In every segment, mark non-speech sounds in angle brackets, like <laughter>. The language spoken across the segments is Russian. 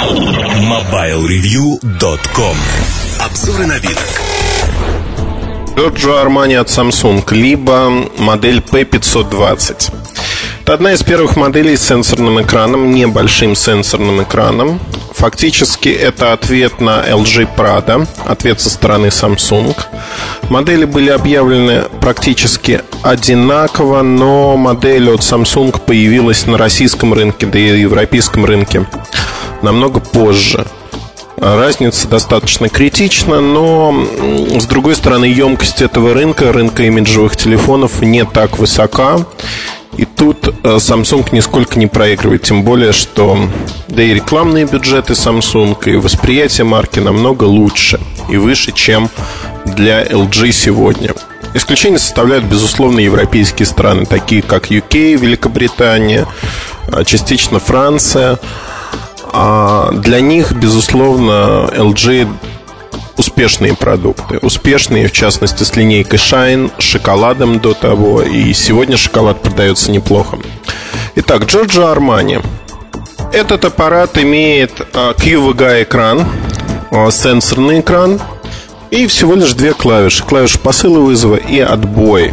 MobileReview.com Обзоры новинок Giorgio Armani от Samsung, либо модель P520. Это одна из первых моделей с сенсорным экраном, небольшим сенсорным экраном. Фактически это ответ на LG Prada, ответ со стороны Samsung. Модели были объявлены практически одинаково, но модель от Samsung появилась на российском рынке, да и европейском рынке намного позже. Разница достаточно критична, но с другой стороны емкость этого рынка, рынка имиджевых телефонов не так высока. И тут э, Samsung нисколько не проигрывает, тем более, что да и рекламные бюджеты Samsung, и восприятие марки намного лучше и выше, чем для LG сегодня. Исключение составляют, безусловно, европейские страны, такие как UK, Великобритания, а частично Франция. А для них, безусловно, LG успешные продукты. Успешные, в частности, с линейкой Shine, шоколадом до того. И сегодня шоколад продается неплохо. Итак, Giorgio Armani. Этот аппарат имеет QVGA экран, а, сенсорный экран и всего лишь две клавиши. Клавиши посыла вызова и отбой.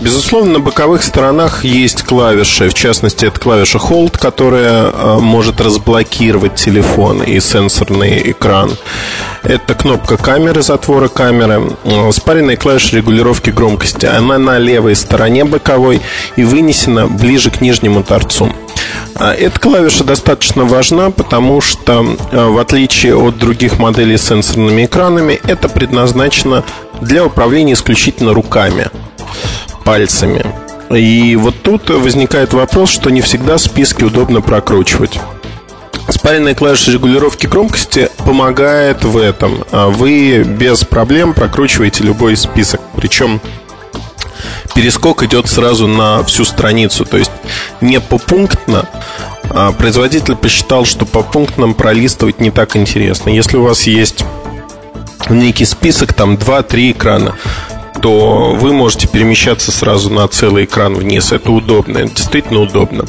Безусловно, на боковых сторонах есть клавиши, в частности, это клавиша Hold, которая э, может разблокировать телефон и сенсорный экран. Это кнопка камеры, затвора камеры, э, спаренная клавиша регулировки громкости. Она на левой стороне боковой и вынесена ближе к нижнему торцу. А, эта клавиша достаточно важна, потому что, э, в отличие от других моделей с сенсорными экранами, это предназначено для управления исключительно руками пальцами. И вот тут возникает вопрос, что не всегда списки удобно прокручивать. Спаренная клавиша регулировки громкости помогает в этом. А вы без проблем прокручиваете любой список. Причем перескок идет сразу на всю страницу. То есть не попунктно. А производитель посчитал, что по пунктам пролистывать не так интересно. Если у вас есть некий список, там 2-3 экрана, то вы можете перемещаться сразу на целый экран вниз. Это удобно, это действительно удобно.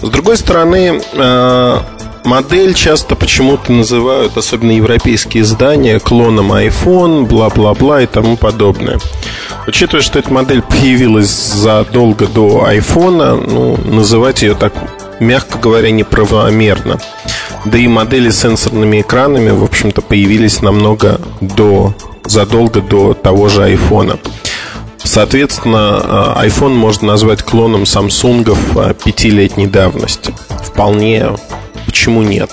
С другой стороны, э, модель часто почему-то называют, особенно европейские издания, клоном iPhone, бла-бла-бла и тому подобное. Учитывая, что эта модель появилась задолго до iPhone, ну, называть ее так, мягко говоря, неправомерно. Да и модели с сенсорными экранами, в общем-то, появились намного до задолго до того же айфона. Соответственно, э, iPhone можно назвать клоном Samsung э, пятилетней давности. Вполне, почему нет?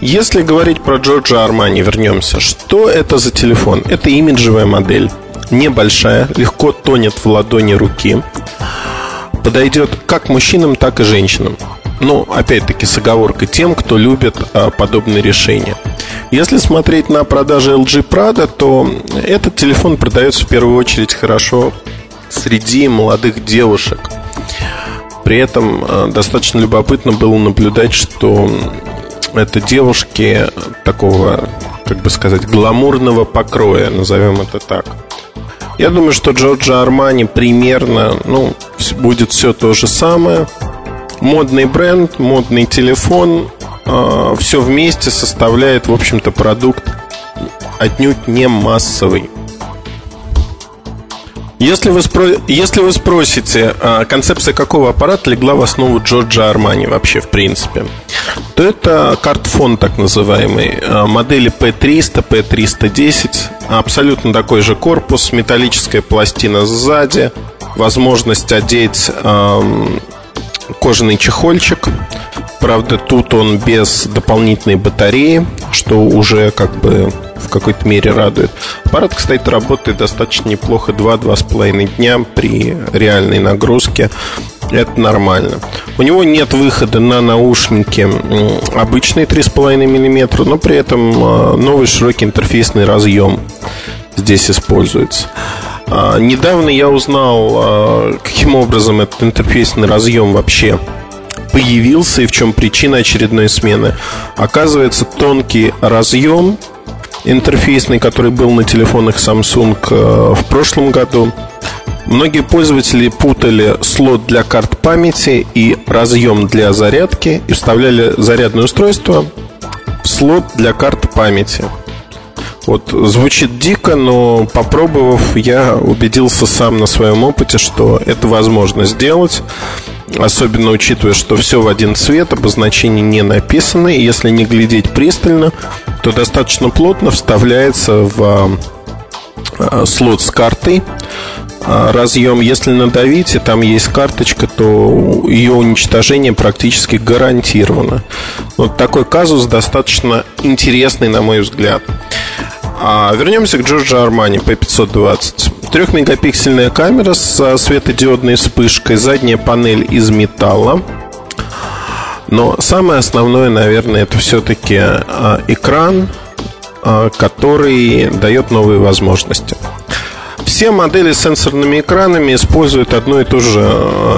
Если говорить про Джорджа Армани, вернемся. Что это за телефон? Это имиджевая модель. Небольшая, легко тонет в ладони руки. Подойдет как мужчинам, так и женщинам. Ну, опять-таки, с оговоркой тем, кто любит а, подобные решения. Если смотреть на продажи LG Prada, то этот телефон продается в первую очередь хорошо среди молодых девушек. При этом а, достаточно любопытно было наблюдать, что это девушки такого, как бы сказать, гламурного покроя, назовем это так. Я думаю, что Джорджа Армани примерно, ну, будет все то же самое модный бренд, модный телефон, э, все вместе составляет, в общем-то, продукт отнюдь не массовый. Если вы, спро... Если вы спросите, а концепция какого аппарата легла в основу Джорджа Армани вообще в принципе, то это картфон так называемый, а, модели P300, P310, абсолютно такой же корпус, металлическая пластина сзади, возможность одеть эм, кожаный чехольчик. Правда, тут он без дополнительной батареи, что уже как бы в какой-то мере радует. Аппарат, кстати, работает достаточно неплохо 2-2,5 дня при реальной нагрузке. Это нормально. У него нет выхода на наушники обычные 3,5 мм, но при этом а, новый широкий интерфейсный разъем здесь используется. А, недавно я узнал, а, каким образом этот интерфейсный разъем вообще появился и в чем причина очередной смены. Оказывается, тонкий разъем интерфейсный, который был на телефонах Samsung а, в прошлом году, Многие пользователи путали слот для карт памяти и разъем для зарядки и вставляли зарядное устройство в слот для карт памяти. Вот звучит дико, но попробовав, я убедился сам на своем опыте, что это возможно сделать. Особенно учитывая, что все в один цвет, обозначения не написаны. И если не глядеть пристально, то достаточно плотно вставляется в а, слот с картой а, разъем. Если надавить, и там есть карточка, то ее уничтожение практически гарантировано. Вот такой казус достаточно интересный, на мой взгляд. А вернемся к Джорджо Армани P520. Трехмегапиксельная камера с светодиодной вспышкой, задняя панель из металла. Но самое основное, наверное, это все-таки а, экран, а, который дает новые возможности. Все модели с сенсорными экранами используют одну и ту же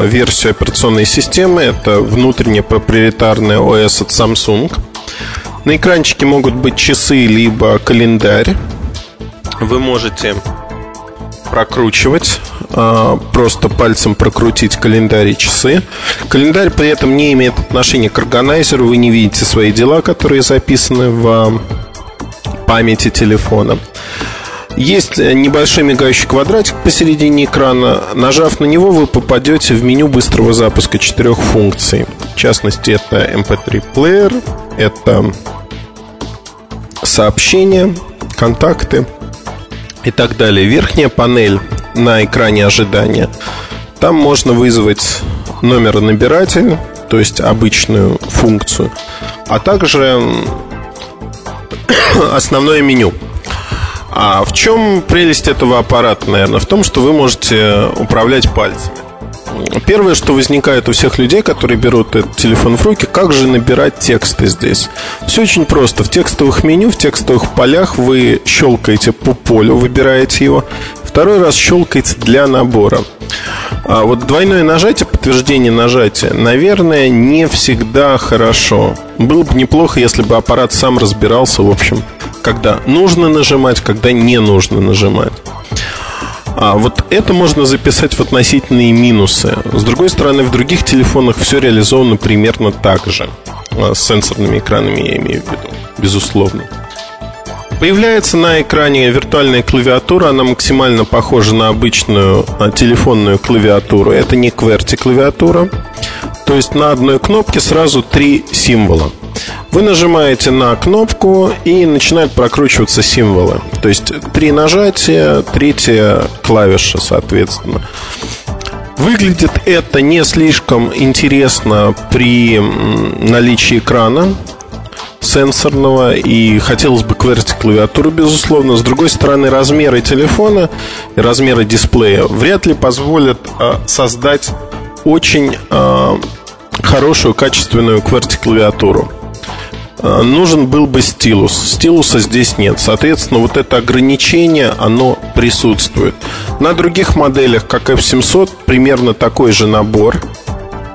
версию операционной системы. Это внутренняя проприетарная OS от Samsung – на экранчике могут быть часы либо календарь. Вы можете прокручивать, а, просто пальцем прокрутить календарь и часы. Календарь при этом не имеет отношения к органайзеру, вы не видите свои дела, которые записаны в памяти телефона. Есть небольшой мигающий квадратик посередине экрана. Нажав на него, вы попадете в меню быстрого запуска четырех функций. В частности, это MP3 плеер, это сообщения, контакты и так далее. Верхняя панель на экране ожидания. Там можно вызвать номер набирателя, то есть обычную функцию, а также <coughs> основное меню. А в чем прелесть этого аппарата, наверное? В том, что вы можете управлять пальцами. Первое, что возникает у всех людей, которые берут этот телефон в руки, как же набирать тексты здесь? Все очень просто. В текстовых меню, в текстовых полях вы щелкаете по полю, выбираете его. Второй раз щелкаете для набора. А вот двойное нажатие, подтверждение нажатия, наверное, не всегда хорошо. Было бы неплохо, если бы аппарат сам разбирался, в общем, когда нужно нажимать, когда не нужно нажимать. А вот это можно записать в относительные минусы. С другой стороны, в других телефонах все реализовано примерно так же. А, с сенсорными экранами я имею в виду, безусловно. Появляется на экране виртуальная клавиатура, она максимально похожа на обычную а, телефонную клавиатуру. Это не QWERTY клавиатура. То есть на одной кнопке сразу три символа. Вы нажимаете на кнопку и начинают прокручиваться символы. То есть три нажатия, третья клавиша, соответственно. Выглядит это не слишком интересно при наличии экрана сенсорного и хотелось бы QWERTY клавиатуру, безусловно. С другой стороны, размеры телефона и размеры дисплея вряд ли позволят э, создать очень э, хорошую, качественную QWERTY клавиатуру. Э, нужен был бы стилус. Стилуса здесь нет. Соответственно, вот это ограничение, оно присутствует. На других моделях, как F700, примерно такой же набор.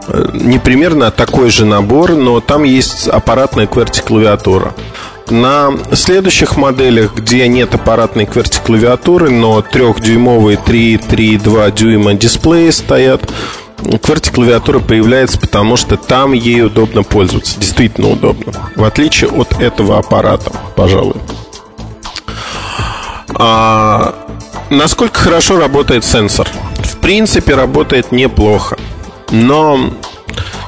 Э, не примерно, а такой же набор, но там есть аппаратная QWERTY клавиатура. На следующих моделях, где нет аппаратной QWERTY клавиатуры, но 3-дюймовые 3-3,2 дюйма дисплеи стоят, QWERTY клавиатура появляется, потому что там ей удобно пользоваться. Действительно удобно. В отличие от этого аппарата, пожалуй. А, насколько хорошо работает сенсор? В принципе, работает неплохо. Но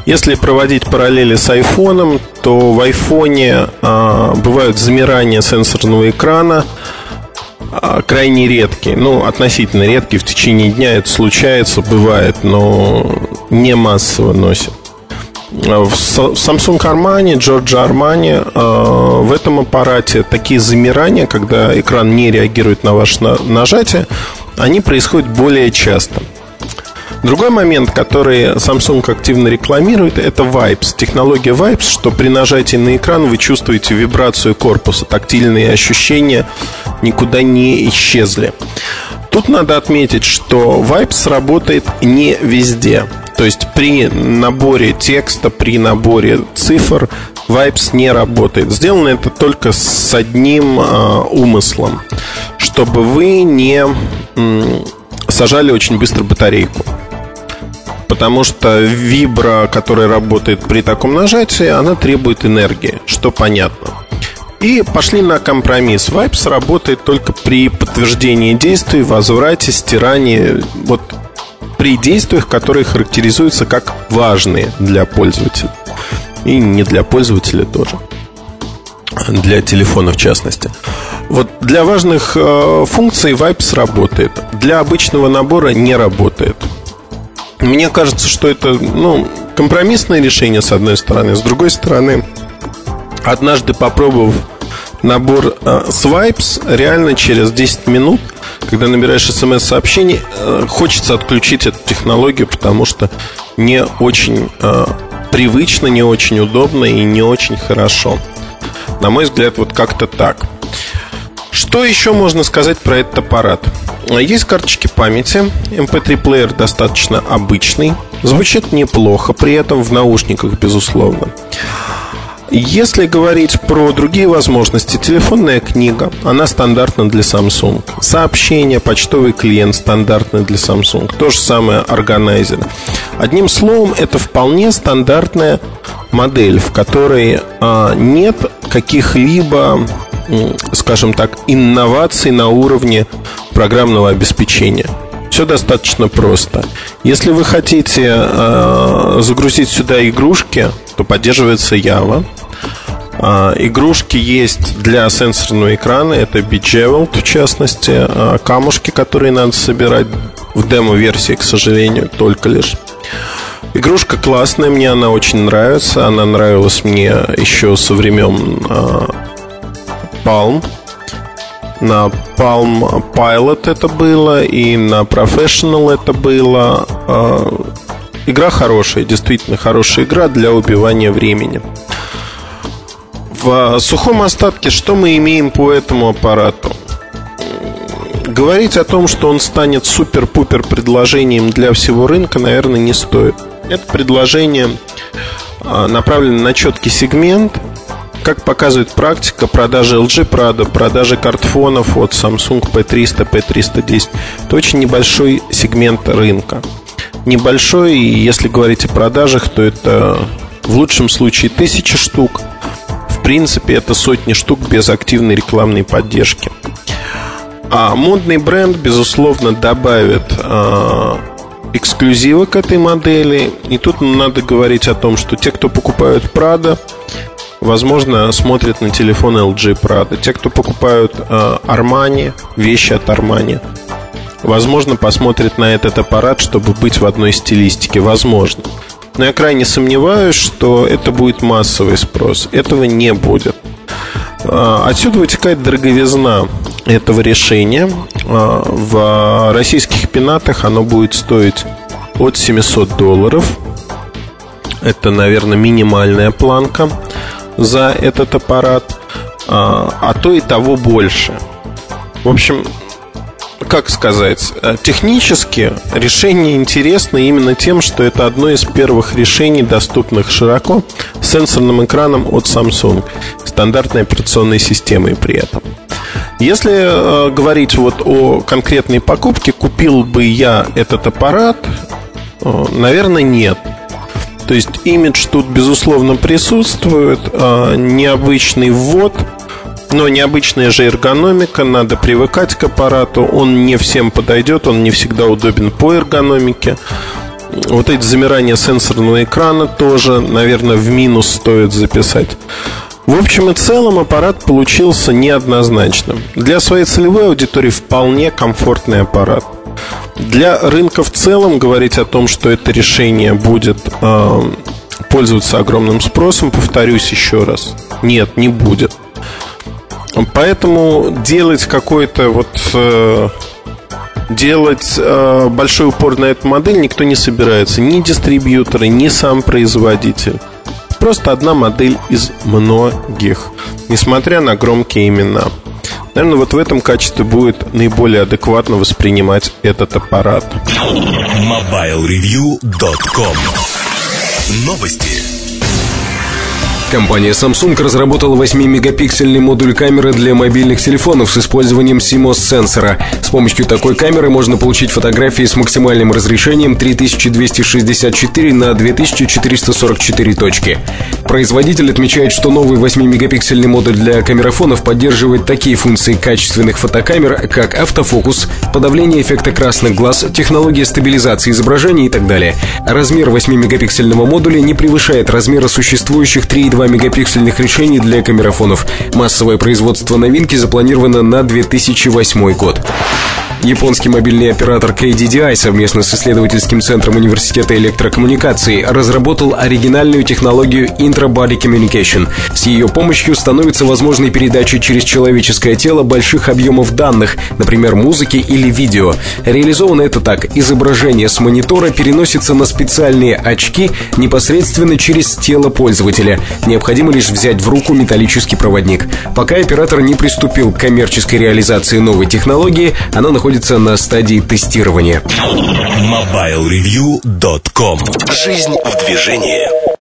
если проводить параллели с айфоном, то в айфоне а, бывают замирания сенсорного экрана, крайне редкие. Ну, относительно редкие. В течение дня это случается, бывает, но не массово носят. А в Samsung Armani, Giorgio Armani а, в этом аппарате такие замирания, когда экран не реагирует на ваше нажатие, они происходят более часто. Другой момент, который Samsung активно рекламирует, это Vibes. Технология Vibes, что при нажатии на экран вы чувствуете вибрацию корпуса, тактильные ощущения никуда не исчезли. Тут надо отметить, что Vibes работает не везде. То есть при наборе текста, при наборе цифр Vibes не работает. Сделано это только с одним э, умыслом, чтобы вы не сажали очень быстро батарейку. Потому что вибра, которая работает при таком нажатии, она требует энергии, что понятно. И пошли на компромисс. Vibes работает только при подтверждении действий, возврате, стирании. Вот при действиях, которые характеризуются как важные для пользователя. И не для пользователя тоже. Для телефона в частности. Вот для важных э, функций Vibes работает. Для обычного набора не работает. Мне кажется, что это ну, компромиссное решение, с одной стороны. С другой стороны, однажды попробовав набор э, Swipes, реально через 10 минут, когда набираешь смс-сообщений, э, хочется отключить эту технологию, потому что не очень э, привычно, не очень удобно и не очень хорошо. На мой взгляд, вот как-то так. Что еще можно сказать про этот аппарат? Есть карточки памяти. MP3-плеер достаточно обычный. Звучит неплохо, при этом в наушниках, безусловно. Если говорить про другие возможности, телефонная книга, она стандартна для Samsung. Сообщение, почтовый клиент стандартный для Samsung. То же самое органайзер. Одним словом, это вполне стандартная модель, в которой а, нет каких-либо, скажем так, инноваций на уровне программного обеспечения. Все достаточно просто. Если вы хотите э, загрузить сюда игрушки, то поддерживается Java. Э, игрушки есть для сенсорного экрана. Это Bejeweled, в частности. Э, камушки, которые надо собирать в демо-версии, к сожалению, только лишь. Игрушка классная, мне она очень нравится. Она нравилась мне еще со времен э, Palm. На Palm Pilot это было, и на Professional это было. Игра хорошая, действительно хорошая игра для убивания времени. В сухом остатке что мы имеем по этому аппарату? Говорить о том, что он станет супер-пупер предложением для всего рынка, наверное, не стоит. Это предложение а, направлено на четкий сегмент. Как показывает практика, продажи LG Prado, продажи картфонов от Samsung P300, P310 Это очень небольшой сегмент рынка. Небольшой, и если говорить о продажах, то это в лучшем случае тысячи штук. Принципе, это сотни штук без активной рекламной поддержки. А модный бренд, безусловно, добавит а, эксклюзивы к этой модели. И тут надо говорить о том, что те, кто покупают Prada, возможно, смотрят на телефон LG Prada. Те, кто покупают э, Armani, вещи от Armani, возможно, посмотрят на этот аппарат, чтобы быть в одной стилистике. Возможно. Но я крайне сомневаюсь, что это будет массовый спрос. Этого не будет. А, отсюда вытекает дороговизна этого решения. А, в российских пенатах оно будет стоить от 700 долларов. Это, наверное, минимальная планка за этот аппарат, а, а то и того больше. В общем, как сказать, э, технически решение интересно именно тем, что это одно из первых решений, доступных широко, с сенсорным экраном от Samsung, стандартной операционной системой при этом. Если э, говорить вот о конкретной покупке, купил бы я этот аппарат, э, наверное, нет. То есть имидж тут, безусловно, присутствует, э, необычный ввод – но необычная же эргономика, надо привыкать к аппарату. Он не всем подойдет, он не всегда удобен по эргономике. Вот эти замирания сенсорного экрана тоже, наверное, в минус стоит записать. В общем и целом аппарат получился неоднозначным. Для своей целевой аудитории вполне комфортный аппарат. Для рынка в целом говорить о том, что это решение будет э, пользоваться огромным спросом, повторюсь еще раз, нет, не будет. Поэтому делать какой-то вот э, делать э, большой упор на эту модель никто не собирается. Ни дистрибьюторы, ни сам производитель. Просто одна модель из многих, несмотря на громкие имена. Наверное, вот в этом качестве будет наиболее адекватно воспринимать этот аппарат. MobileReview.com Новости. Компания Samsung разработала 8-мегапиксельный модуль камеры для мобильных телефонов с использованием CMOS-сенсора. С помощью такой камеры можно получить фотографии с максимальным разрешением 3264 на 2444 точки. Производитель отмечает, что новый 8-мегапиксельный модуль для камерафонов поддерживает такие функции качественных фотокамер, как автофокус, подавление эффекта красных глаз, технология стабилизации изображения и так далее. Размер 8-мегапиксельного модуля не превышает размера существующих 3,2 2 мегапиксельных решений для камерафонов. Массовое производство новинки запланировано на 2008 год. Японский мобильный оператор KDDI совместно с исследовательским центром Университета электрокоммуникаций разработал оригинальную технологию Intra-Body Communication. С ее помощью становится возможной передача через человеческое тело больших объемов данных, например, музыки или видео. Реализовано это так. Изображение с монитора переносится на специальные очки непосредственно через тело пользователя. Необходимо лишь взять в руку металлический проводник. Пока оператор не приступил к коммерческой реализации новой технологии, она находится на стадии тестирования. MobileReview.com Жизнь в движении